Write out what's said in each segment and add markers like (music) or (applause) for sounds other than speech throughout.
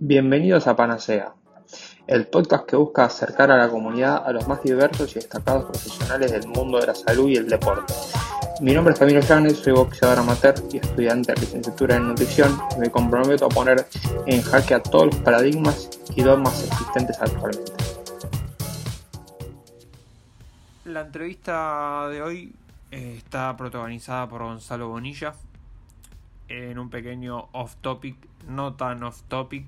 Bienvenidos a Panacea, el podcast que busca acercar a la comunidad a los más diversos y destacados profesionales del mundo de la salud y el deporte. Mi nombre es Camilo Llanes, soy boxeador amateur y estudiante de licenciatura en nutrición me comprometo a poner en jaque a todos los paradigmas y dogmas existentes actualmente. La entrevista de hoy eh, está protagonizada por Gonzalo Bonilla en un pequeño off topic, no tan off topic,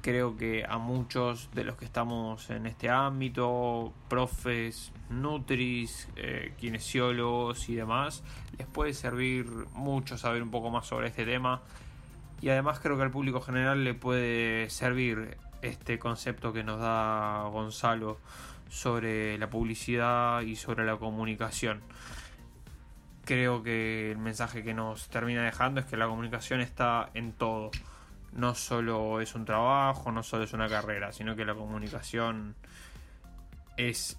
creo que a muchos de los que estamos en este ámbito, profes, nutris, eh, kinesiólogos y demás, les puede servir mucho saber un poco más sobre este tema. Y además creo que al público general le puede servir este concepto que nos da Gonzalo sobre la publicidad y sobre la comunicación. Creo que el mensaje que nos termina dejando es que la comunicación está en todo no solo es un trabajo, no solo es una carrera, sino que la comunicación es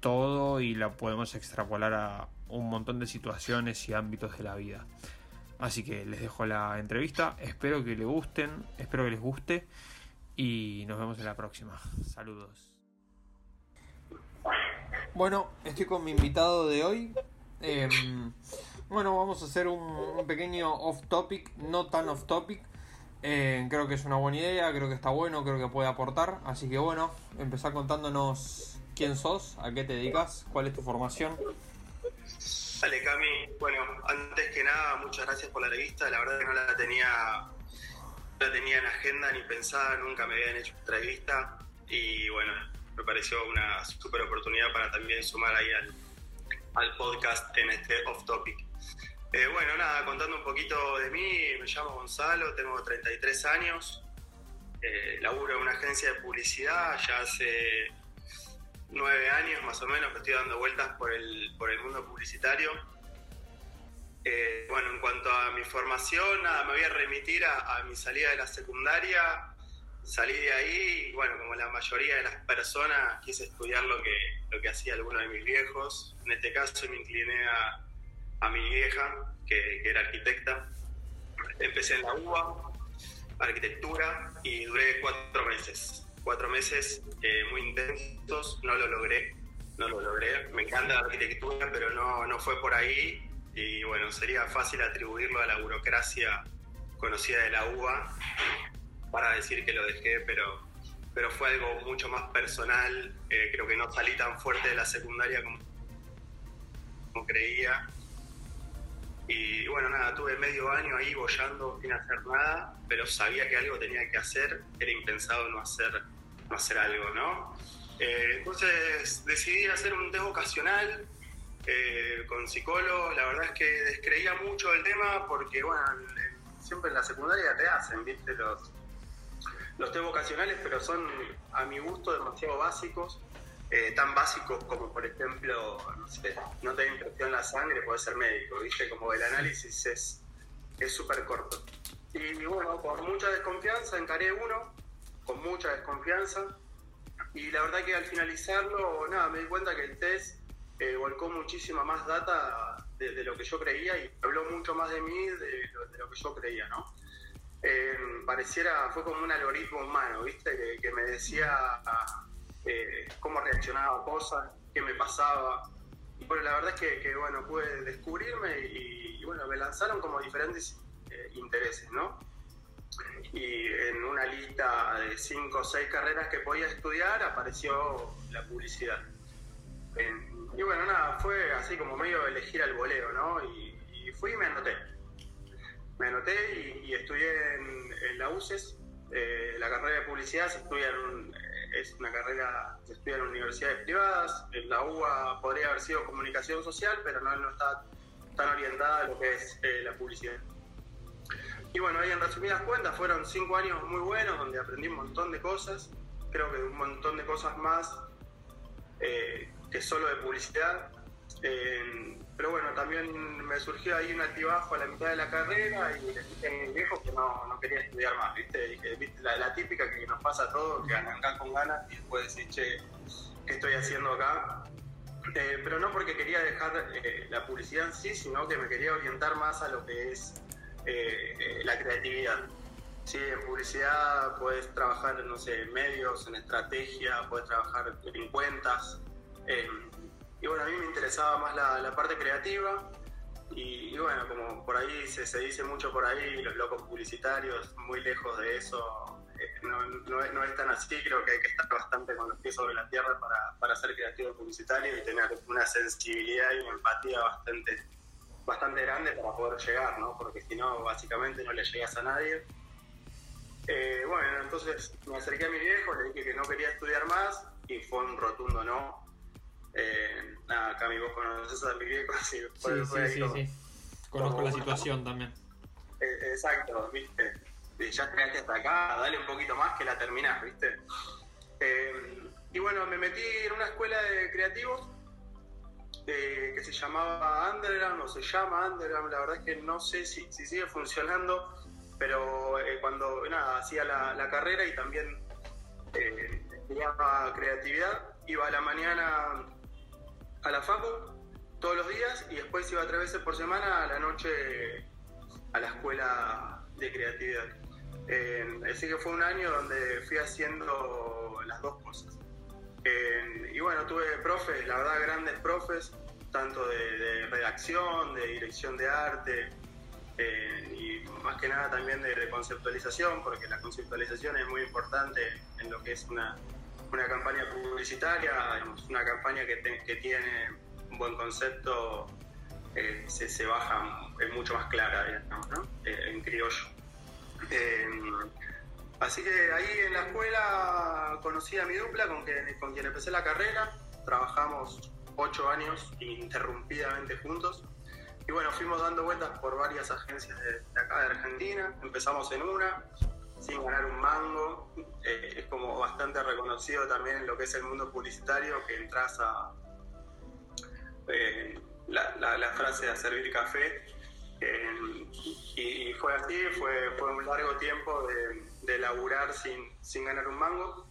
todo y la podemos extrapolar a un montón de situaciones y ámbitos de la vida. Así que les dejo la entrevista, espero que les gusten, espero que les guste y nos vemos en la próxima. Saludos. Bueno, estoy con mi invitado de hoy. Em, bueno, vamos a hacer un, un pequeño off topic, no tan off topic, eh, creo que es una buena idea, creo que está bueno, creo que puede aportar. Así que bueno, empezar contándonos quién sos, a qué te dedicas, cuál es tu formación. Dale, Cami. Bueno, antes que nada, muchas gracias por la revista. La verdad que no la tenía, no la tenía en agenda ni pensada, nunca me habían hecho entrevista. Y bueno, me pareció una super oportunidad para también sumar ahí al, al podcast en este off topic. Eh, bueno, nada, contando un poquito de mí, me llamo Gonzalo, tengo 33 años, eh, laburo en una agencia de publicidad, ya hace nueve años más o menos que estoy dando vueltas por el, por el mundo publicitario. Eh, bueno, en cuanto a mi formación, nada, me voy a remitir a, mi salida de la secundaria, salí de ahí y bueno, como la mayoría de las personas quise estudiar lo que, lo que hacía alguno de mis viejos, en este caso me incliné a a mi vieja, que, era arquitecta. Empecé en la UBA, arquitectura, y duré cuatro meses. Cuatro meses eh, muy intensos, no lo logré, no lo logré. Me encanta la arquitectura, pero no, no fue por ahí. Y bueno, sería fácil atribuirlo a la burocracia conocida de la UBA para decir que lo dejé, pero, pero fue algo mucho más personal. Eh, creo que no salí tan fuerte de la secundaria como, como creía y bueno, nada, tuve medio año ahí bollando sin hacer nada, pero sabía que algo tenía que hacer, era impensado no hacer, no hacer algo, ¿no? Eh, entonces decidí hacer un test vocacional eh, con psicólogos, la verdad es que descreía mucho del tema porque, bueno, siempre en la secundaria te hacen, viste, los, los test vocacionales, pero son a mi gusto demasiado básicos eh, tan básicos como, por ejemplo, no sé, no tener impresión en la sangre, puede ser médico, ¿viste? Como el análisis es súper corto. Y bueno, con mucha desconfianza encaré uno, con mucha desconfianza, y la verdad que al finalizarlo, nada, me di cuenta que el test eh, volcó muchísima más data de, lo que yo creía y habló mucho más de mí de, lo, que yo creía, ¿no? Eh, pareciera, fue como un algoritmo humano, ¿viste? Que, que me decía eh, cómo reaccionaba a cosas, qué me pasaba. Y bueno, la verdad es que, bueno, pude descubrirme y, bueno, me lanzaron como diferentes eh, intereses, ¿no? Y en una lista de cinco o seis carreras que podía estudiar apareció la publicidad. y bueno, nada, fue así como medio elegir al voleo, ¿no? Y, fui y me anoté. Me anoté y, estudié en, la UCES, eh, la carrera de publicidad se estudia en, es una carrera que estudia en universidades privadas. En la UBA podría haber sido comunicación social, pero no, no está tan orientada a lo que es eh, la publicidad. Y bueno, ahí en resumidas cuentas fueron cinco años muy buenos donde aprendí un montón de cosas, creo que un montón de cosas más eh, que solo de publicidad. Pero bueno, también me surgió ahí un altibajo a la mitad de la carrera y le dije a viejo que no, no quería estudiar más, ¿viste? ¿viste? La, típica que nos pasa a todos, que arrancás con ganas y después decís, che, ¿qué estoy haciendo acá? Eh, pero no porque quería dejar eh, la publicidad en sí, sino que me quería orientar más a lo que es eh, la creatividad. Sí, en publicidad puedes trabajar, no sé, en medios, en estrategia, puedes trabajar en cuentas. Eh, y bueno, a mí me interesaba más la, parte creativa. Y, bueno, como por ahí se, dice mucho por ahí, los locos publicitarios, muy lejos de eso, eh, no, no, es tan así, creo que hay que estar bastante con los pies sobre la tierra para, para ser creativo publicitario y tener una sensibilidad y una empatía bastante, bastante grande para poder llegar, ¿no? Porque si no, básicamente no le llegas a nadie. Eh, bueno, entonces me acerqué a mi viejo, le dije que no quería estudiar más y fue un rotundo no. Eh, nada, Cami, vos conoces a mi viejo, (laughs) así sí, sí, sí, sí, Conozco la situación también. Eh, exacto, viste. Ya llegaste hasta acá, dale un poquito más que la terminás, viste. Eh, y bueno, me metí en una escuela de creativos que se llamaba Underground o se llama Underground, la verdad es que no sé si, si sigue funcionando pero eh, cuando nada, hacía la, carrera y también eh, estudiaba creatividad, iba a la mañana a la facu todos los días y después iba tres veces por semana a la noche a la escuela de creatividad. Eh, así que fue un año donde fui haciendo las dos cosas. y bueno, tuve profes, la verdad, grandes profes, tanto de redacción, de dirección de arte, eh, y más que nada también de, conceptualización, porque la conceptualización es muy importante en lo que es una, una campaña publicitaria, una campaña que, tiene un buen concepto, eh, se, baja, es mucho más clara, digamos, ¿no? Eh, en criollo. así que ahí en la escuela conocí a mi dupla con, que, con quien empecé la carrera, trabajamos ocho años ininterrumpidamente juntos. Y bueno, fuimos dando vueltas por varias agencias de, acá de Argentina. Empezamos en una, sin ganar un mango. Eh, es como bastante reconocido también en lo que es el mundo publicitario, que entras a eh, la, frase de servir café. Eh, y, fue así, fue, fue un largo tiempo de, de laburar sin, sin ganar un mango.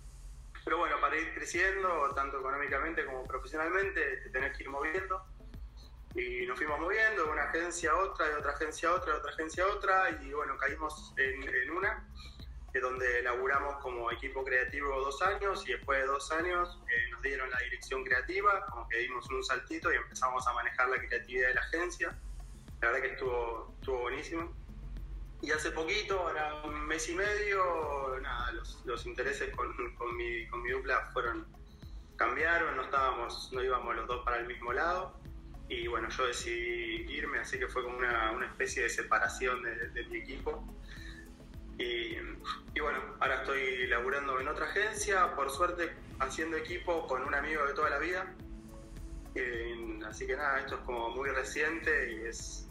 Pero bueno, para ir creciendo, tanto económicamente como profesionalmente, te tenés que ir moviendo y nos fuimos moviendo de una agencia a otra, de otra agencia a otra, de otra agencia a otra, y bueno, caímos en, una, donde laburamos como equipo creativo dos años, y después de dos años eh, nos dieron la dirección creativa, como que dimos un saltito y empezamos a manejar la creatividad de la agencia. La verdad que estuvo, estuvo buenísimo. Y hace poquito, ahora un mes y medio, nada, los, los intereses con, con, mi, con mi dupla fueron cambiaron, no estábamos, no íbamos los dos para el mismo lado y bueno, yo decidí irme, así que fue como una, una especie de separación de, mi equipo. Y, bueno, ahora estoy laburando en otra agencia, por suerte haciendo equipo con un amigo de toda la vida. así que nada, esto es como muy reciente y es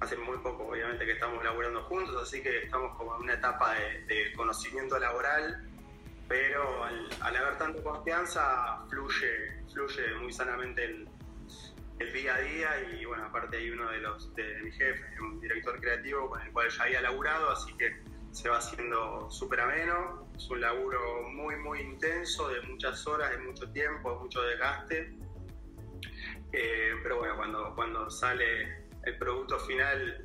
hace muy poco obviamente que estamos laburando juntos, así que estamos como en una etapa de, conocimiento laboral, pero al, haber tanta confianza fluye, fluye muy sanamente el, el día a día y bueno, aparte hay uno de los de, mi jefe, un director creativo con el cual ya había laburado, así que se va haciendo súper ameno, es un laburo muy muy intenso, de muchas horas, de mucho tiempo, mucho desgaste, eh, pero bueno, cuando, cuando sale el producto final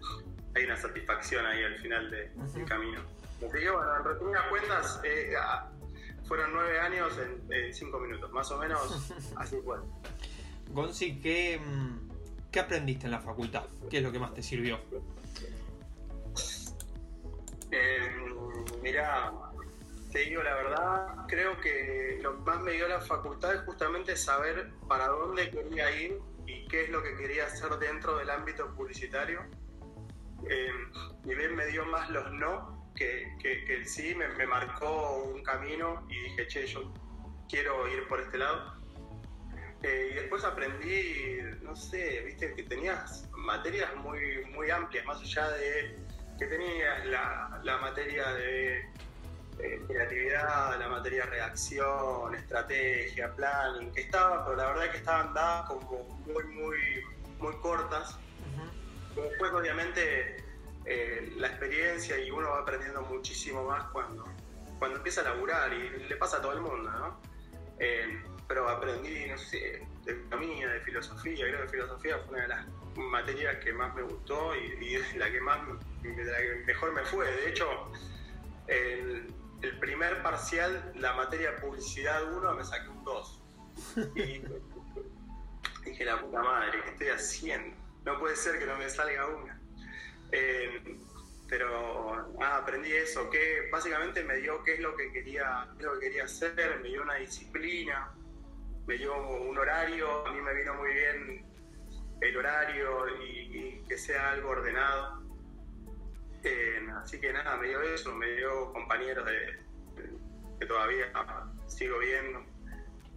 hay una satisfacción ahí al final de, del camino. Así que bueno, en resumidas cuentas, eh, ah, fueron nueve años en, en, cinco minutos, más o menos (laughs) así fue. Gonzi, mm, ¿qué, aprendiste en la facultad? ¿Qué es lo que más te sirvió? Eh, mira, te digo la verdad, creo que lo más me dio la facultad es justamente saber para dónde quería ir y qué es lo que quería hacer dentro del ámbito publicitario. Eh, y bien me dio más los no que, que, el sí, me, me marcó un camino y dije, che, yo quiero ir por este lado eh, y después aprendí, no sé, viste, que tenías materias muy, muy amplias, más allá de que tenías la, materia de eh, creatividad, la materia de redacción, estrategia, planning, que estaban, pero la verdad es que estaban dadas como muy, muy, muy cortas. Después, obviamente, eh, la experiencia y uno va aprendiendo muchísimo más cuando, cuando empieza a laburar y le pasa a todo el mundo, ¿no? pero aprendí, no sé, de economía, de filosofía, creo que filosofía fue una de las materias que más me gustó y, la que más mejor me fue. De hecho, el, el primer parcial, la materia publicidad 1, me saqué un 2. Y (laughs) dije, la puta madre, ¿qué estoy haciendo? No puede ser que no me salga una. Eh, pero nada, aprendí eso, que básicamente me dio qué es lo que quería, qué es lo que quería hacer, me dio una disciplina, me dio un horario, a mí me vino muy bien el horario y, y que sea algo ordenado. Eh, así que nada, me dio eso, me dio compañeros de, de- que todavía sigo viendo.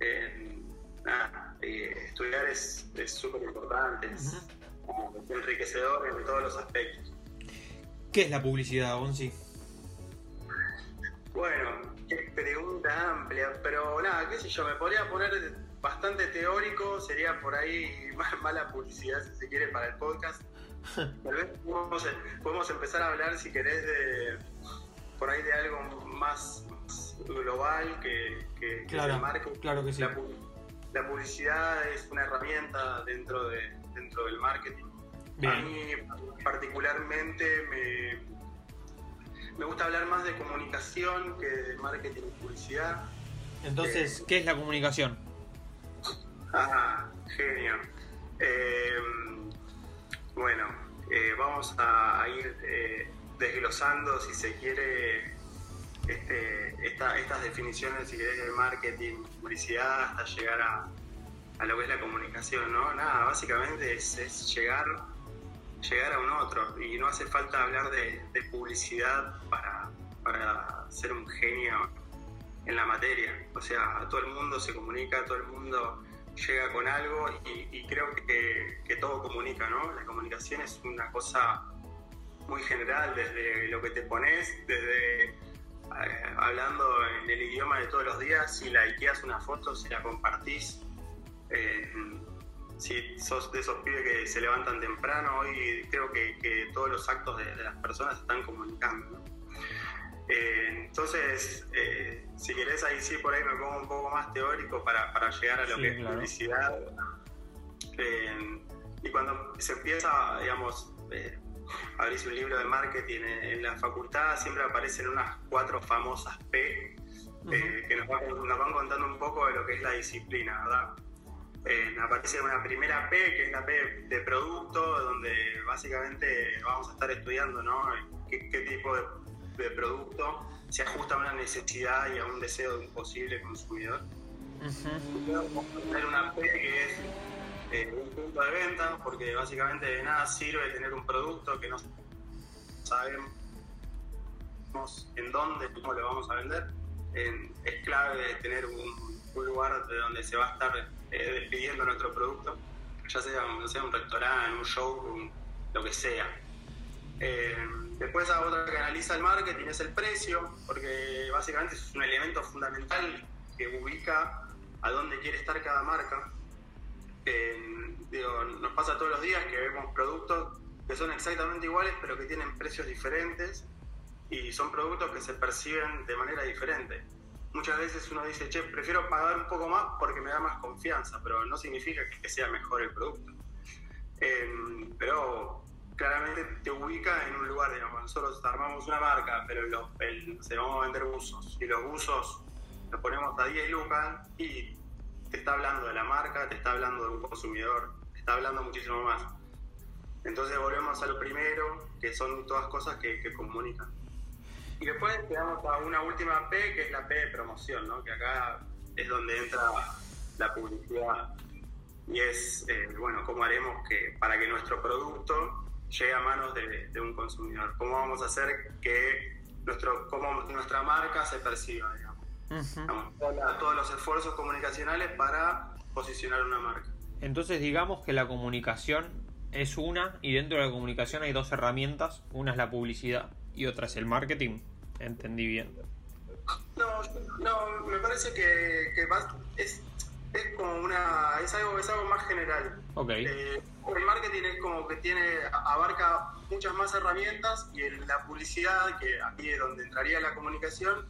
Eh, nada, eh, estudiar es es súper importante, es enriquecedor en todos los aspectos. ¿Qué es la publicidad, Gonzi? Bueno, qué pregunta amplia, pero nada, qué sé yo, me podría poner bastante teórico, sería por ahí (laughs) ma- mala publicidad si se quiere para el podcast. Tal vez podemos, podemos empezar a hablar, si querés, de por ahí de algo más, más global que, que, que Claro, el marketing. claro que sí. La, pu- la publicidad es una herramienta dentro, de, dentro del marketing. A mí particularmente me, me gusta hablar más de comunicación que de marketing y publicidad. Entonces, ¿qué es la comunicación? Ah, genio. Eh, bueno, eh, vamos a, a ir eh, desglosando, si se quiere, este, esta- estas definiciones, si querés, de marketing, publicidad, hasta llegar a, a lo que es la comunicación, ¿no? Nada, básicamente es, llegar, llegar a un otro y no hace falta hablar de, publicidad para, para ser un genio en la materia. O sea, todo el mundo se comunica, todo el mundo llega con algo y, creo que, que todo comunica, ¿no? La comunicación es una cosa muy general, desde lo que te pones, desde eh, hablando en el idioma de todos los días, si likeas una foto, si la compartís, eh, si sos de esos pibes que se levantan temprano, hoy creo que, todos los actos de, las personas están comunicando. Eh, entonces, eh, si querés, ahí sí, por ahí me pongo un poco más teórico para, para llegar a lo Sí, que es claro. publicidad. Eh, y cuando se empieza, digamos, a abrirse un libro de marketing en, en la facultad, siempre aparecen unas cuatro famosas P que nos van, nos van contando un poco de lo que es la disciplina, ¿verdad? Aparece una primera P, que es la P de producto, donde básicamente vamos a estar estudiando ¿no? qué, qué tipo de, de producto se ajusta a una necesidad y a un deseo de un posible consumidor. Vamos a tener una P que es eh, un punto de venta, porque básicamente de nada sirve tener un producto que no sabemos en dónde, cómo lo vamos a vender. Eh, es clave tener un, un lugar de donde se va a estar eh, despidiendo nuestro producto, ya sea, no sea un restaurante, un showroom, lo que sea. Eh, después otra que analiza el marketing es el precio, porque básicamente es un elemento fundamental que ubica a dónde quiere estar cada marca. Eh, digo, nos pasa todos los días que vemos productos que son exactamente iguales pero que tienen precios diferentes y son productos que se perciben de manera diferente. Muchas veces uno dice, che, prefiero pagar un poco más porque me da más confianza, pero no significa que sea mejor el producto. Eh, pero claramente te ubica en un lugar, digamos, nosotros armamos una marca, pero los, el, sé, vamos a vender buzos y los buzos los ponemos a 10 lucas y te está hablando de la marca, te está hablando de un consumidor, te está hablando muchísimo más. Entonces volvemos a lo primero, que son todas cosas que, que comunican. Y después llegamos a una última P, que es la P de promoción, ¿no? que acá es donde entra la publicidad. Y es, eh, bueno, cómo haremos que para que nuestro producto llegue a manos de, de un consumidor. ¿Cómo vamos a hacer que nuestro, cómo nuestra marca se perciba, digamos? Todos los esfuerzos comunicacionales para posicionar una marca. Entonces digamos que la comunicación es una y dentro de la comunicación hay dos herramientas, una es la publicidad y otra es el marketing. Entendí bien. No, no, me parece que, que más- es, es como una, es algo, es algo más general. Ok. Eh, el marketing es como que tiene, abarca muchas más herramientas y el- la publicidad, que aquí es donde entraría la comunicación,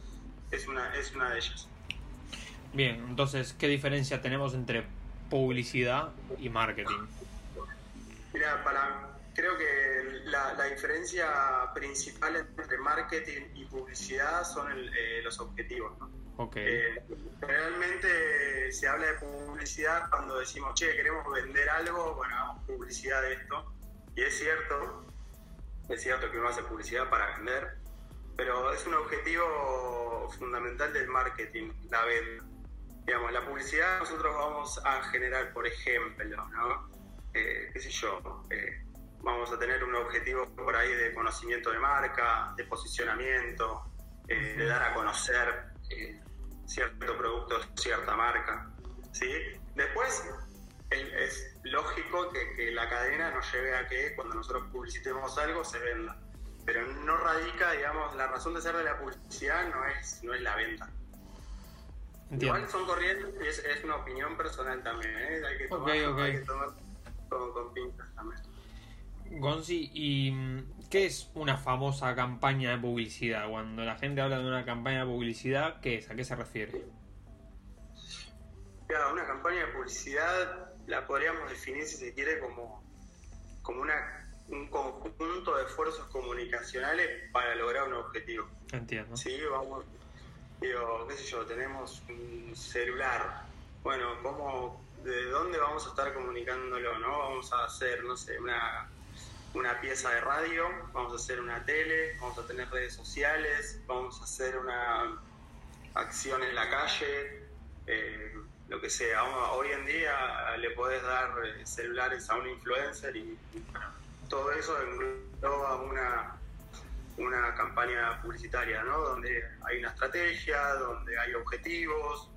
es una, es una de ellas. Bien, entonces, ¿qué diferencia tenemos entre publicidad y marketing? Mira, para, creo que la, la, diferencia principal entre marketing y publicidad son el, eh, los objetivos. ¿no? Okay. Eh, realmente se habla de publicidad cuando decimos, che, queremos vender algo, bueno, hagamos publicidad de esto. Y es cierto, es cierto que uno hace publicidad para vender, pero es un objetivo fundamental del marketing, la venta. Digamos, la publicidad nosotros vamos a generar, por ejemplo, ¿no? Eh, qué sé yo, eh, vamos a tener un objetivo por ahí de conocimiento de marca, de posicionamiento, eh, de dar a conocer cierto producto, cierta marca. ¿sí? Después es, lógico que, que, la cadena nos lleve a que cuando nosotros publicitemos algo se venda. Pero no radica, digamos, la razón de ser de la publicidad no es, no es la venta. Entiendo. Igual son corrientes y es, es, una opinión personal también. ¿eh? Hay que tomar, okay, okay. Hay que tomar con, con pinzas también. Gonzi, ¿y qué es una famosa campaña de publicidad? Cuando la gente habla de una campaña de publicidad, ¿qué es? ¿A qué se refiere? Ya, una campaña de publicidad la podríamos definir, si se quiere, como, como una, un conjunto de esfuerzos comunicacionales para lograr un objetivo. Entiendo. Sí, vamos, digo, qué sé yo, tenemos un celular. Bueno, ¿cómo, ¿de dónde vamos a estar comunicándolo? ¿no? Vamos a hacer, no sé, una una pieza de radio, vamos a hacer una tele, vamos a tener redes sociales, vamos a hacer una acción en la calle, eh, lo que sea. Hoy en día le podés dar celulares a un influencer y, todo eso engloba una, una campaña publicitaria, ¿no? Donde hay una estrategia, donde hay objetivos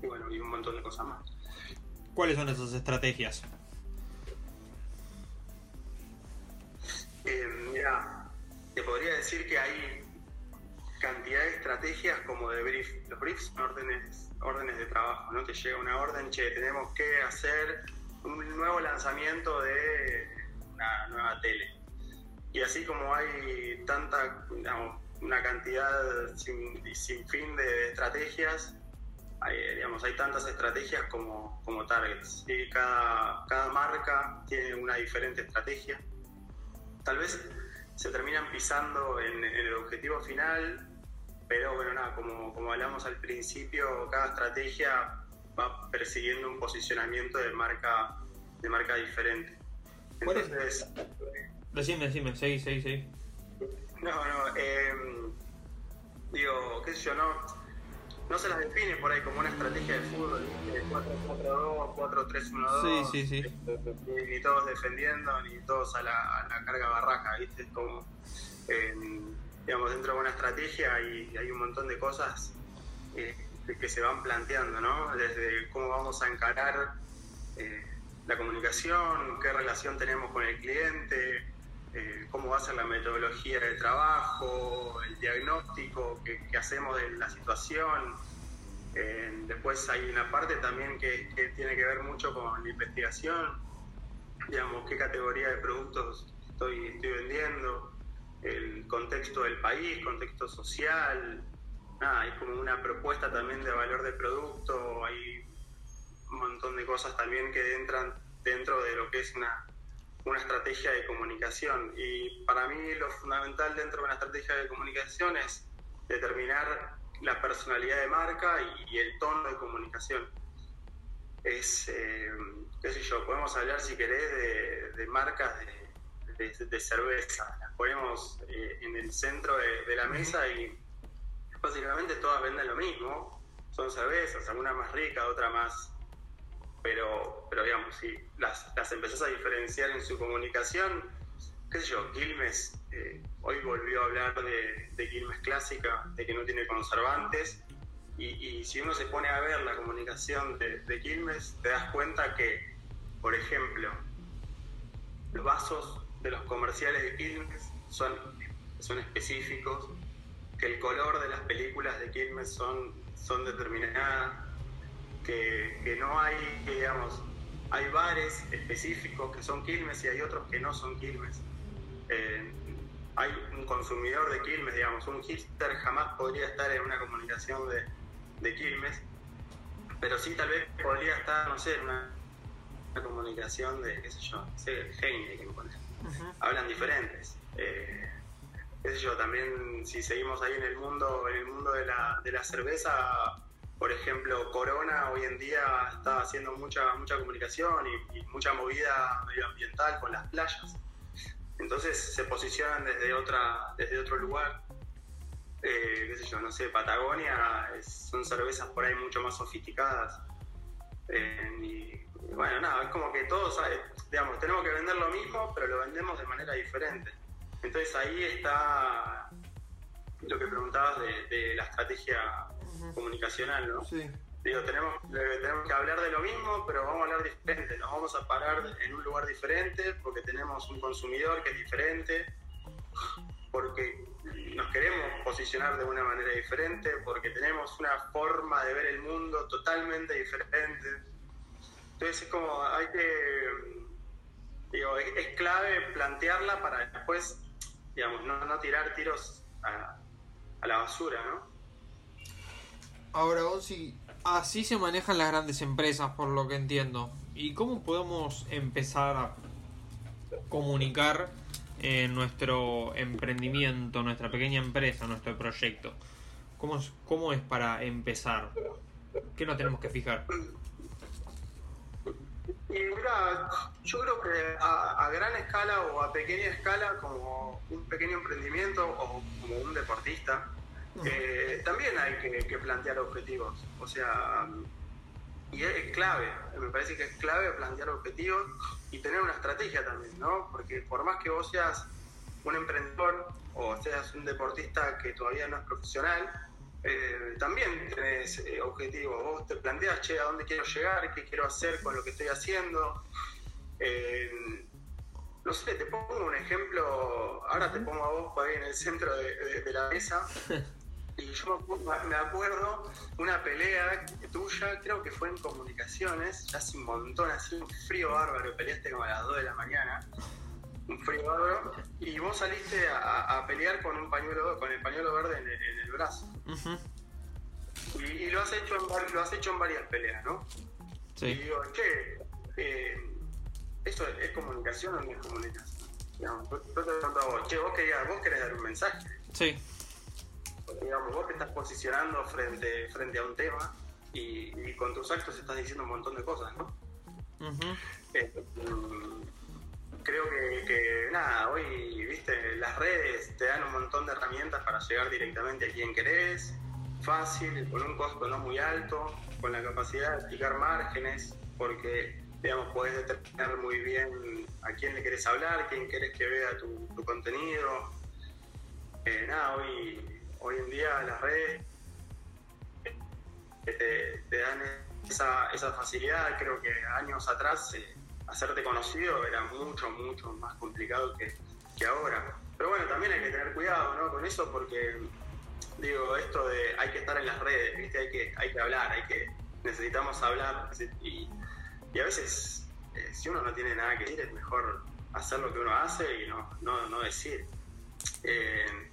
y bueno, y un montón de cosas más. ¿Cuáles son esas estrategias? Eh, mira, te podría decir que hay cantidad de estrategias como de brief. Los briefs son órdenes, órdenes de trabajo, ¿no? Te llega una orden, che, tenemos que hacer un nuevo lanzamiento de una nueva tele. Y así como hay tanta, digamos, una cantidad sin, sin fin de estrategias, hay, digamos, hay tantas estrategias como, como targets. Y cada, cada marca tiene una diferente estrategia tal vez se terminan pisando en, en, el objetivo final, pero bueno, nada, como, como hablamos al principio, cada estrategia va persiguiendo un posicionamiento de marca, de marca diferente. Entonces, decime, decime, seguí, seguí, seguí. No, no, eh, digo, qué sé yo, no, no se las define por ahí como una estrategia de fútbol, 4-4-2, 4-3-1-2, sí, sí, sí. Ni, ni, todos defendiendo, ni todos a la, a la carga barraca, ¿viste? Es como, eh, digamos, dentro de una estrategia hay, hay un montón de cosas eh, que se van planteando, ¿no? Desde cómo vamos a encarar eh, la comunicación, qué relación tenemos con el cliente, eh, cómo va a ser la metodología de trabajo, el diagnóstico que, hacemos de la situación. Eh, después hay una parte también que, que, tiene que ver mucho con la investigación, digamos, qué categoría de productos estoy, estoy vendiendo, el contexto del país, contexto social, hay como una propuesta también de valor de producto, hay un montón de cosas también que entran dentro de lo que es una una estrategia de comunicación. Y para mí lo fundamental dentro de una estrategia de comunicación es determinar la personalidad de marca y, el tono de comunicación. Es, eh, qué sé yo, podemos hablar si querés de, de marcas de, de, de, cerveza. Las ponemos eh, en el centro de, la mesa y básicamente todas venden lo mismo. Son cervezas, alguna más rica, otra más pero, pero digamos, si las, las empezás a diferenciar en su comunicación, qué sé yo, Quilmes, eh, hoy volvió a hablar de, de, Quilmes clásica, de que no tiene conservantes, y, si uno se pone a ver la comunicación de, de, Quilmes, te das cuenta que, por ejemplo, los vasos de los comerciales de Quilmes son, son específicos, que el color de las películas de Quilmes son, son determinadas, que, que, no hay, que, digamos, hay bares específicos que son Quilmes y hay otros que no son Quilmes. Eh, hay un consumidor de Quilmes, digamos, un hipster jamás podría estar en una comunicación de, de Quilmes, pero sí tal vez podría estar, no sé, en una, una comunicación de, qué sé yo, sé, Heineken, hablan diferentes. Eh, qué sé yo, también si seguimos ahí en el mundo, en el mundo de la, de la cerveza, por ejemplo, Corona hoy en día está haciendo mucha, mucha comunicación y, mucha movida medioambiental con las playas. Entonces se posicionan desde otra, desde otro lugar. Eh, qué sé yo, no sé, Patagonia son cervezas por ahí mucho más sofisticadas. Eh, y, bueno, nada, es como que todos, digamos, tenemos que vender lo mismo, pero lo vendemos de manera diferente. Entonces ahí está lo que preguntabas de la estrategia comunicacional, ¿no? Sí. Digo, tenemos, tenemos que hablar de lo mismo, pero vamos a hablar diferente, nos vamos a parar en un lugar diferente porque tenemos un consumidor que es diferente, porque nos queremos posicionar de una manera diferente, porque tenemos una forma de ver el mundo totalmente diferente. Entonces es como, hay que, digo, es, clave plantearla para después, digamos, no, no tirar tiros a, a la basura, ¿no? Ahora, si así se manejan las grandes empresas, por lo que entiendo. ¿Y cómo podemos empezar a comunicar eh, nuestro emprendimiento, nuestra pequeña empresa, nuestro proyecto? ¿Cómo es, ¿Cómo es para empezar? ¿Qué nos tenemos que fijar? Y mira, yo creo que a, a, gran escala o a pequeña escala, como un pequeño emprendimiento o como un deportista, eh, también hay que, plantear objetivos. O sea, y es clave, me parece que es clave plantear objetivos y tener una estrategia también, ¿no? Porque por más que vos seas un emprendedor o seas un deportista que todavía no es profesional, eh, también tenés eh, objetivos. Vos te planteas, che, ¿a dónde quiero llegar? ¿Qué quiero hacer con lo que estoy haciendo? no sé, te pongo un ejemplo, ahora te pongo a vos ahí en el centro de la mesa. (laughs) Y yo me acuerdo una pelea tuya, creo que fue en comunicaciones, ya hace un montón, así un frío bárbaro, peleaste como a las 2 de la mañana, un frío bárbaro, y vos saliste a, pelear con un pañuelo, con el pañuelo verde en el, brazo. y, lo has hecho en lo has hecho en varias peleas, ¿no? Sí. Y digo, che, eh, ¿eso es, comunicación o no es comunicación? yo, te pregunto a vos, che, vos querías, vos querés dar un mensaje. Sí digamos, vos te estás posicionando frente, frente a un tema y, con tus actos estás diciendo un montón de cosas, ¿no? Eh, mm, creo que, nada, hoy, viste, las redes te dan un montón de herramientas para llegar directamente a quien querés, fácil, con un costo no muy alto, con la capacidad de explicar márgenes, porque, digamos, podés determinar muy bien a quién le querés hablar, quién querés que vea tu, contenido. Eh, nada, hoy hoy en día las redes te, dan esa, facilidad. Creo que años atrás eh, hacerte conocido era mucho, mucho más complicado que, ahora. Pero bueno, también hay que tener cuidado ¿no? con eso porque, digo, esto de hay que estar en las redes, ¿viste? Hay, que, hay que hablar, hay que, necesitamos hablar y, a veces eh, si uno no tiene nada que decir es mejor hacer lo que uno hace y no, no, no decir. Eh,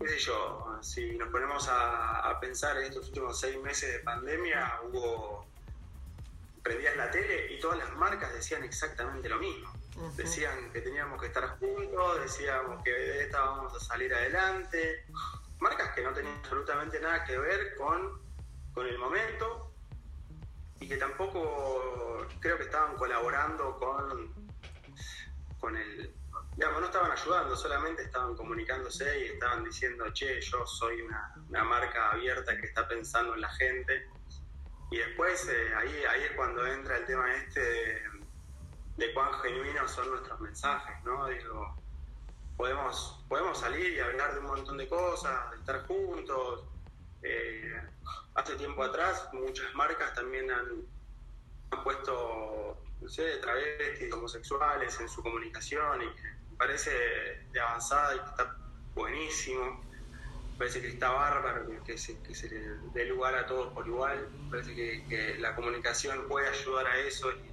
qué sé yo, si nos ponemos a, pensar en estos últimos seis meses de pandemia, hubo, prendías la tele y todas las marcas decían exactamente lo mismo. Decían que teníamos que estar juntos, decíamos que de esta vamos a salir adelante. Marcas que no tenían absolutamente nada que ver con, con el momento y que tampoco creo que estaban colaborando con, con el, digamos, no estaban ayudando, solamente estaban comunicándose y estaban diciendo, che, yo soy una, marca abierta que está pensando en la gente. Y después eh, ahí, ahí es cuando entra el tema este de, cuán genuinos son nuestros mensajes, ¿no? Digo, podemos, podemos salir y hablar de un montón de cosas, de estar juntos. Eh, hace tiempo atrás muchas marcas también han, han puesto, no sé, travestis, homosexuales en su comunicación y parece de avanzada y que está buenísimo. parece que está bárbaro, que se, que se le dé lugar a todos por igual. parece que, la comunicación puede ayudar a eso. Y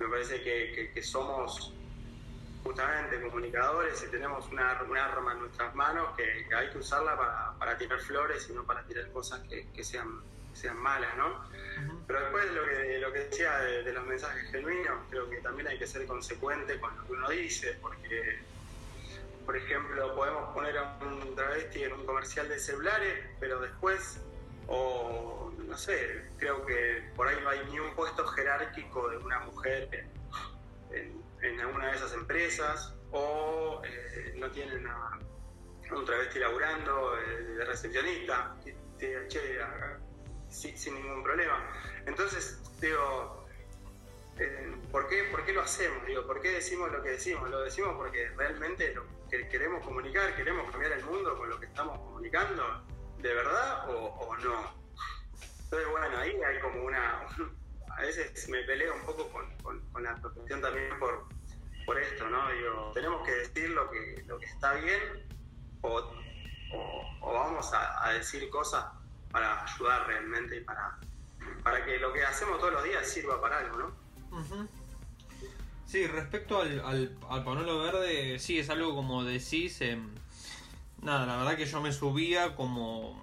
me parece que, somos justamente comunicadores y tenemos una, arma en nuestras manos que, hay que usarla para, tirar flores y no para tirar cosas que, sean sean malas, ¿no? Pero después lo que, lo que decía de, los mensajes genuinos, creo que también hay que ser consecuente con lo que uno dice, porque, por ejemplo, podemos poner a un travesti en un comercial de celulares, pero después, o no sé, creo que por ahí no hay ni un puesto jerárquico de una mujer en, alguna de esas empresas, o eh, no tienen a un travesti laburando eh, de recepcionista, che, sin ningún problema. Entonces, digo, eh, ¿por, qué, ¿por qué lo hacemos? Digo, ¿por qué decimos lo que decimos? Lo decimos porque realmente queremos comunicar, queremos cambiar el mundo con lo que estamos comunicando, ¿de verdad o, no? Entonces, bueno, ahí hay como una... (laughs) A veces me peleo un poco con, la protección también por, esto, ¿no? Digo, tenemos que decir lo que, lo que está bien o, vamos a, decir cosas para ayudar realmente y para, para que lo que hacemos todos los días sirva para algo, ¿no? Sí, respecto al, al, al, panuelo verde, sí, es algo como decís. Em, nada, la verdad que yo me subía como,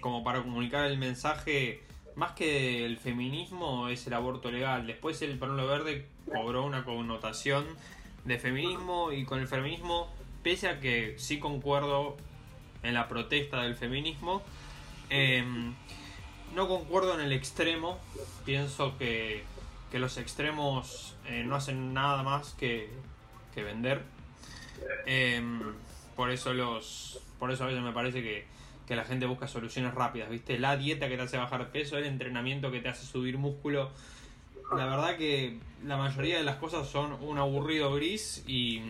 como para comunicar el mensaje. Más que el feminismo es el aborto legal. Después el panuelo verde cobró una connotación de feminismo y con el feminismo, pese a que sí concuerdo en la protesta del feminismo, Em, no concuerdo en el extremo. Pienso que, que los extremos eh, no hacen nada más que, que vender. Em, por eso los. Por eso a veces me parece que, que, la gente busca soluciones rápidas, ¿viste? La dieta que te hace bajar peso, el entrenamiento que te hace subir músculo. La verdad que la mayoría de las cosas son un aburrido gris y,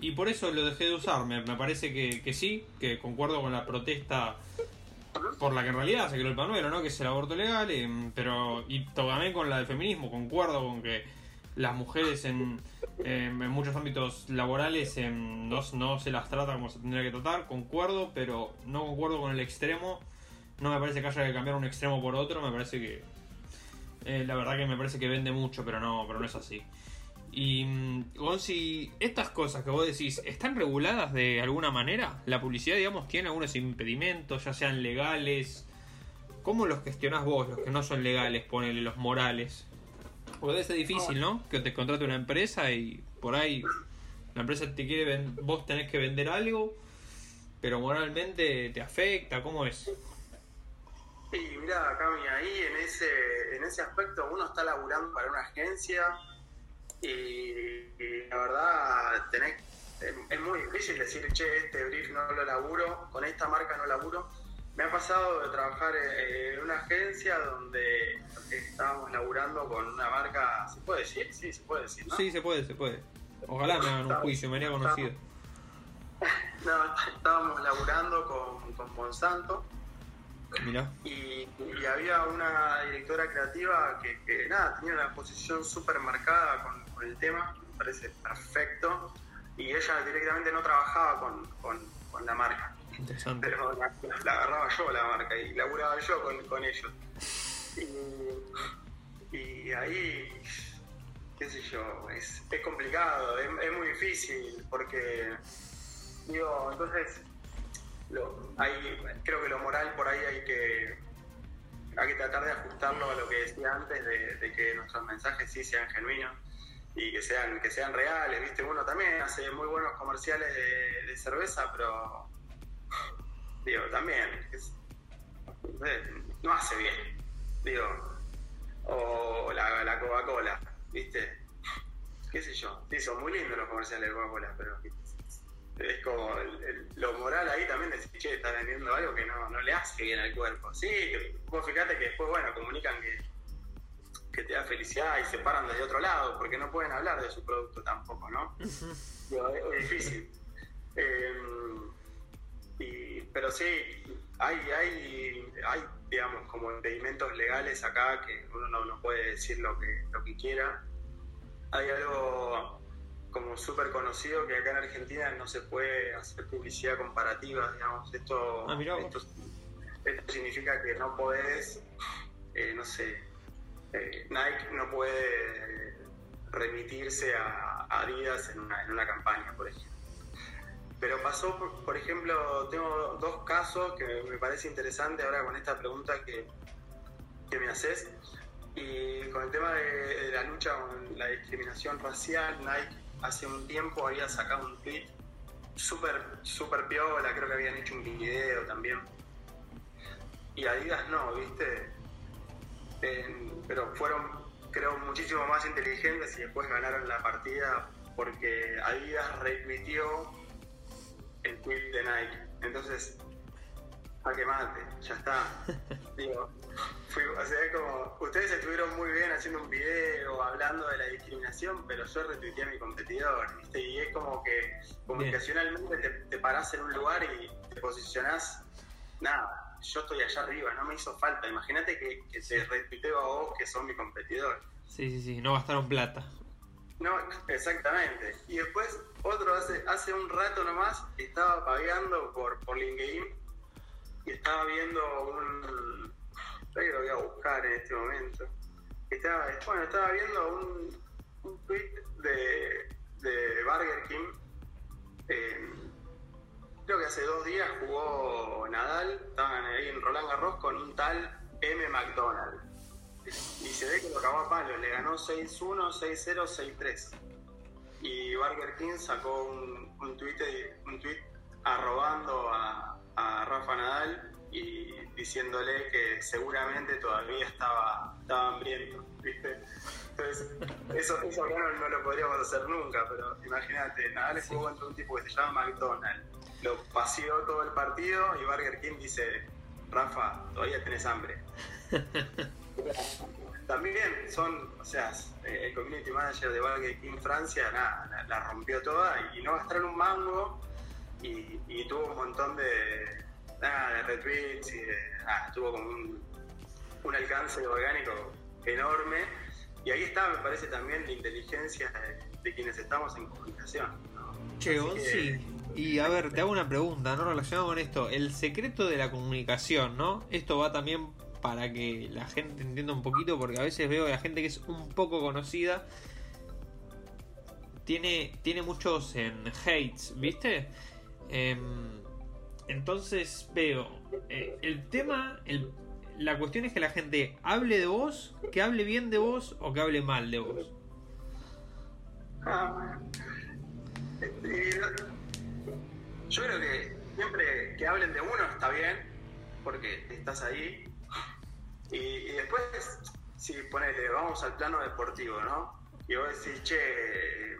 y por eso lo dejé de usar. Me, me parece que, que sí, que concuerdo con la protesta por la que en realidad se creó el panuelo, ¿no? Que es el aborto legal, em, pero y también con la del feminismo, concuerdo con que las mujeres en, muchos ámbitos laborales no, no, se las trata como se tendría que tratar, concuerdo, pero no concuerdo con el extremo, no me parece que haya que cambiar un extremo por otro, me parece que eh, la verdad que me parece que vende mucho, pero no, pero no es así. Y, si estas cosas que vos decís, ¿están reguladas de alguna manera? ¿La publicidad, digamos, tiene algunos impedimentos, ya sean legales? ¿Cómo los gestionás vos, los que no son legales, ponele los morales? Puede ser difícil, ¿no? Que te contrate una empresa y por ahí la empresa te quiere, vos tenés que vender algo, pero moralmente te afecta, ¿cómo es? Sí, mira, Cami, ahí en ese, en ese aspecto uno está laburando para una agencia y, la verdad tenés, es, muy difícil decir, che, este brief no lo laburo, con esta marca no laburo. Me ha pasado de trabajar en una agencia donde estábamos laburando con una marca, ¿se puede decir? Sí, se puede decir, ¿no? Sí, se puede, se puede. Ojalá me hagan un juicio, me haría conocido. (laughs) No, estábamos laburando con, con Monsanto y, había una directora creativa que, nada, tenía una posición súper marcada con, el tema, me parece perfecto, y ella directamente no trabajaba con, la marca. Pero la, agarraba yo la marca y laburaba yo con, ellos. Y, ahí, qué sé yo, es, complicado, es, es muy difícil, porque, digo, entonces lo, hay, creo que lo moral por ahí hay que, hay que tratar de ajustarlo a lo que decía antes, de, que nuestros mensajes sí sean genuinos y que sean, que sean reales, ¿viste? Uno también hace muy buenos comerciales de, cerveza, pero digo, también no hace bien, digo, o la, la Coca-Cola, ¿viste? qué sé yo, sí, son muy lindos los comerciales de Coca-Cola, pero es como lo moral ahí también decir, che, está vendiendo algo que no, no le hace bien al cuerpo. Sí, que, vos fíjate que después, bueno, comunican que, que te da felicidad y se paran desde otro lado, porque no pueden hablar de su producto tampoco, ¿no? es, difícil. Em, pero sí, hay, hay, hay, digamos, como impedimentos legales acá que uno no, no puede decir lo que, lo que quiera. Hay algo como súper conocido que acá en Argentina no se puede hacer publicidad comparativa, digamos. Esto, ah, esto, significa que no podés, eh, no sé, eh, Nike no puede remitirse a, Adidas en una, campaña, por ejemplo. Pero pasó, por, ejemplo, tengo dos casos que me parece interesante ahora con esta pregunta que, ¿qué me haces? Y con el tema de, la lucha con la discriminación racial, Nike hace un tiempo había sacado un tweet súper, súper piola, creo que habían hecho un video también. Y Adidas no, ¿viste? Pero fueron, creo, muchísimo más inteligentes y después ganaron la partida porque Adidas retuiteó el tweet de Nike. Entonces, a que mate, ya está. (laughs) Digo, o sea, como, ustedes estuvieron muy bien haciendo un video hablando de la discriminación, pero yo retuiteé a mi competidor, ¿viste? Y es como que comunicacionalmente te, te, parás en un lugar y te posicionás, nada, yo estoy allá arriba, no me hizo falta. Imagínate que, que te retuiteo a vos que son mi competidor. Sí, sí, sí, no gastaron plata. No, exactamente. Y después otro hace, hace un rato nomás estaba pagando por, por LinkedIn y estaba viendo un... Creo que lo voy a buscar en este momento. Estaba, bueno, estaba viendo un, un tweet de, de Burger King. creo que hace dos días jugó Nadal, estaban ahí en Roland Garros con un tal M. McDonald. Y se ve que lo acabó a palo, le ganó 6-1, 6-0, 6-3. Y Burger King sacó un, un, tweet, un tweet arrobando a, a Rafa Nadal y diciéndole que seguramente todavía estaba, estaba hambriento, ¿viste? Entonces, eso, eso no, lo podríamos hacer nunca, pero imagínate, Nadal jugó contra un tipo que se llama McDonald, lo paseó todo el partido y Burger King dice, Rafa, todavía tenés hambre. (laughs) También son, o sea, el community manager de Burger King Francia, nada, la, rompió toda y no gastaron un mango y, tuvo un montón de, de retweets y tuvo como un, alcance orgánico enorme. Y ahí está, me parece, también la inteligencia de, quienes estamos en comunicación. Che, sí. Y a ver, te hago una pregunta, ¿no? Relacionado con esto. El secreto de la comunicación, ¿no? Esto va también para que la gente entienda un poquito, porque a veces veo a la gente que es un poco conocida tiene, tiene muchos en hates, ¿viste? Em, entonces veo, eh, el tema, el, la cuestión es que la gente hable de vos, que hable bien de vos o que hable mal de vos. Ah, yo creo que siempre que hablen de uno está bien, porque estás ahí. Y, después, si ponele, vamos al plano deportivo, ¿no? Y vos decís, che,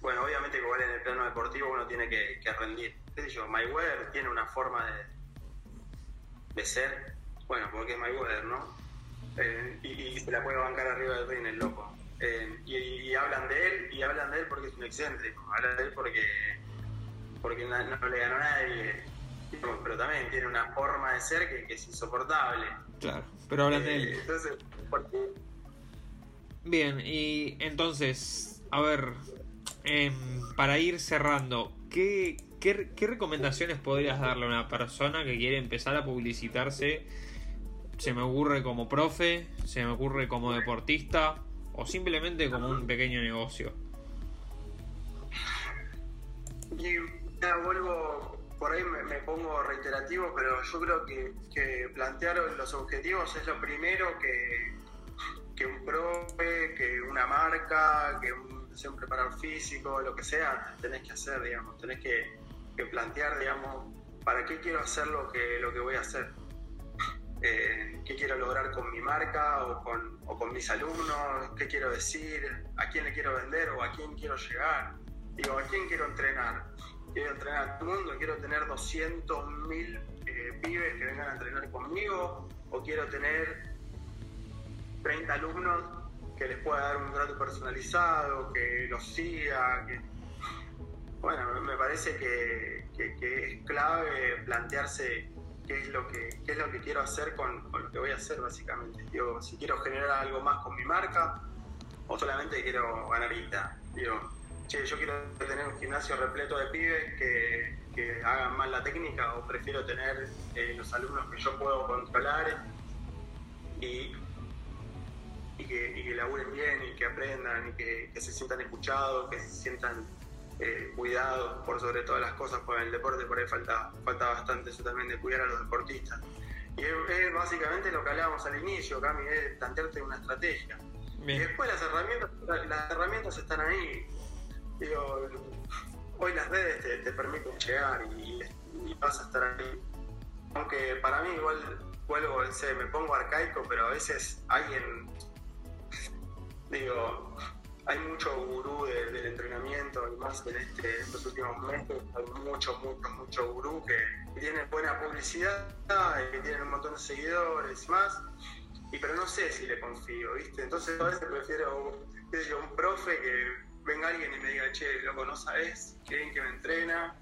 bueno, obviamente que igual en el plano deportivo uno tiene que, rendir qué sé yo, Mayweather tiene una forma de, de ser, bueno, porque es Mayweather, ¿no? Eh, y, se la puede bancar arriba del ring el loco. Eh, y, hablan de él, y hablan de él porque es un excéntrico, hablan de él porque, porque no, le ganó a nadie, pero también tiene una forma de ser que, es insoportable. Claro, pero hablan de él. Eh, entonces, ¿por qué? Bien, y entonces, a ver, em, para ir cerrando, ¿qué, ¿qué, recomendaciones podrías darle a una persona que quiere empezar a publicitarse? Se me ocurre como profe, se me ocurre como deportista o simplemente como un pequeño negocio. Y vuelvo, por ahí me, pongo reiterativo, pero yo creo que, plantear los objetivos es lo primero que, que un profe, que una marca, que un, un preparador físico, lo que sea, tenés que hacer, digamos, tenés que que plantear, digamos, para qué quiero hacer lo que, lo que voy a hacer. Eh, qué quiero lograr con mi marca o con, o con mis alumnos, qué quiero decir, a quién le quiero vender o a quién quiero llegar. Digo, ¿a quién quiero entrenar? Quiero entrenar a todo el mundo, quiero tener 200.000 eh, pibes que vengan a entrenar conmigo o quiero tener 30 alumnos que les pueda dar un trato personalizado, que los siga, que bueno, me parece que, es clave plantearse qué es lo que, es lo que quiero hacer con, lo que voy a hacer básicamente. Digo, si quiero generar algo más con mi marca o solamente quiero ganar guita. Digo, che, yo quiero tener un gimnasio repleto de pibes que, hagan mal la técnica o prefiero tener eh, los alumnos que yo puedo controlar y, y, que, y que laburen bien y que aprendan y que, que se sientan escuchados, que se sientan eh, cuidado por sobre todas las cosas, porque en el deporte por ahí falta, falta bastante eso también de cuidar a los deportistas. Y es, básicamente lo que hablábamos al inicio, Cami, es plantearte una estrategia. Y después las herramientas, las herramientas están ahí. Digo, hoy las redes te, te permiten llegar y, vas a estar ahí. Aunque para mí igual vuelvo, sé, me pongo arcaico, pero a veces alguien, digo, hay mucho gurú de- del entrenamiento y más en este, estos últimos meses, hay mucho, mucho, mucho gurú que tienen buena publicidad, y que tienen un montón de seguidores y más, y pero no sé si le confío, ¿viste? Entonces a veces prefiero yo, un profe que venga alguien y me diga, che, loco, no sabes qué que me entrena,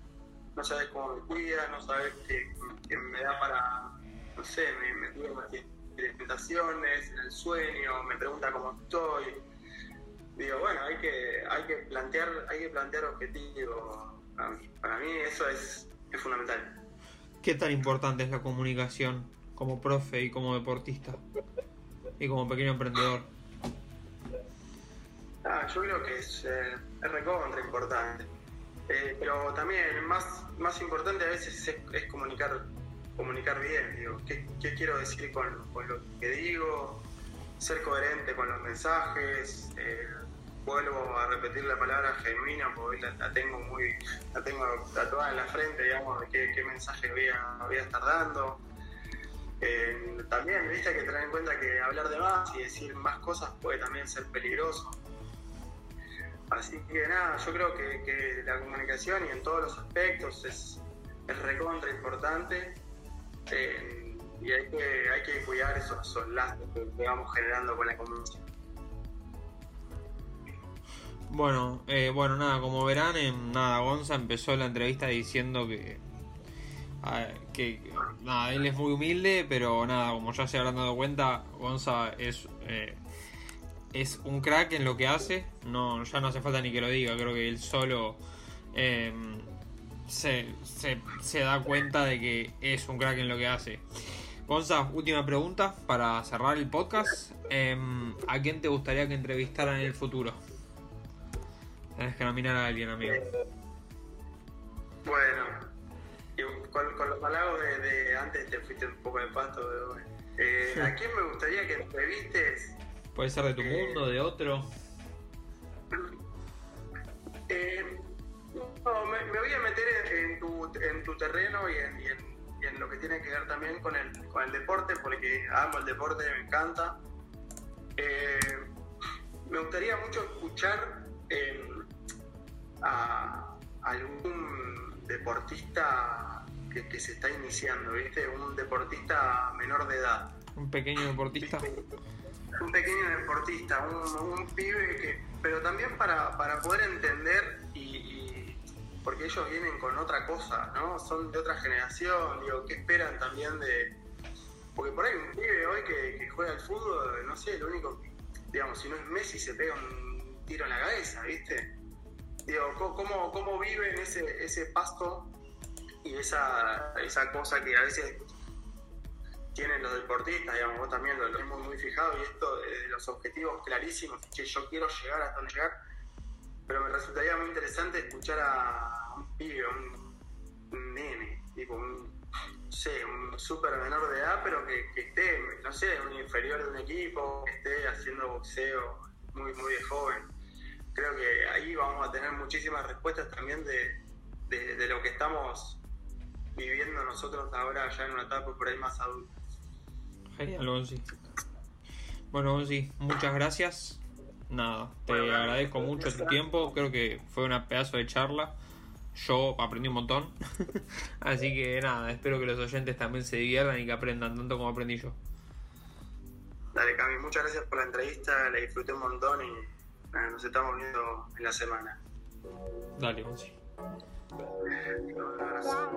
no sabes cómo me cuida, no sabes que me da para, no sé, me, me cuida las tentaciones, en el sueño, me pregunta cómo estoy. Digo, bueno, hay que, hay que plantear, hay que plantear objetivos. Para mí, para mí eso es, es fundamental. ¿Qué tan importante es la comunicación como profe y como deportista? Y como pequeño emprendedor. Ah, yo creo que es, eh, recontra importante. Eh, pero también más, más importante a veces es, comunicar comunicar bien, digo, ¿qué, quiero decir con, con lo que digo? Ser coherente con los mensajes. eh, vuelvo a repetir la palabra genuina porque hoy la, tengo muy la tengo tatuada en la frente, digamos, de qué, mensaje voy a, voy a estar dando. Eh, también, viste, hay que tener en cuenta que hablar de más y decir más cosas puede también ser peligroso. Así que nada, yo creo que, la comunicación y en todos los aspectos es, es recontra importante eh, y hay que, hay que cuidar esos, esos lazos que vamos generando con la comunicación. Bueno, eh, bueno, nada, como verán, en, nada, Gonza empezó la entrevista diciendo que, que, nada, él es muy humilde, pero nada, como ya se habrán dado cuenta, Gonza es, eh, es un crack en lo que hace, no, ya no hace falta ni que lo diga, creo que él solo eh, se, se, da cuenta de que es un crack en lo que hace. Gonza, última pregunta para cerrar el podcast. Em, ¿A quién te gustaría que entrevistaran en el futuro? Tenés que nominar a alguien, amigo. Bueno, con, los de, de antes te fuiste un poco de pasto, pero bueno. Eh, ¿A quién me gustaría que entrevistes? Puede ser de tu mundo, de otro. Eh, no, me, me voy a meter en, en tu, en tu terreno y en, y en- y en lo que tiene que ver también con el, con el deporte, porque amo el deporte, me encanta. Eh, me gustaría mucho escuchar eh, a algún deportista que, que se está iniciando, ¿viste? Un deportista menor de edad. Un pequeño deportista. Un pequeño deportista, un, pibe que. Pero también para, para poder entender y, Porque ellos vienen con otra cosa, ¿no? Son de otra generación, digo, ¿qué esperan también de.? Porque por ahí un pibe hoy que, juega al fútbol, no sé, lo único. Digamos, si no es Messi, se pega un tiro en la cabeza, ¿viste? Digo, ¿cómo, cómo viven ese, ese pasto y esa, esa cosa que a veces tienen los deportistas, digamos, vos también lo, hemos muy fijado y esto de los objetivos clarísimos, que yo quiero llegar hasta donde llegar, pero me resultaría muy interesante escuchar a un pibe, un, un nene, tipo un, no sé, un súper menor de edad, pero que, esté, no sé, un inferior de un equipo, que esté haciendo boxeo muy, muy de joven. Creo que ahí vamos a tener muchísimas respuestas también de, de lo que estamos viviendo nosotros ahora ya en una etapa por ahí más adulta. Genial, Gonzi. Bueno, Gonzi, muchas gracias. Nada, te Bueno, agradezco mucho tu tiempo. Creo que fue una pedazo de charla. Yo aprendí un montón. (laughs) Así que nada, espero que los oyentes también se diviertan y que aprendan tanto como aprendí yo. Dale, Cami, muchas gracias por la entrevista, la disfruté un montón y nada, nos estamos viendo en la semana. Dale, Gonzi. Un abrazo.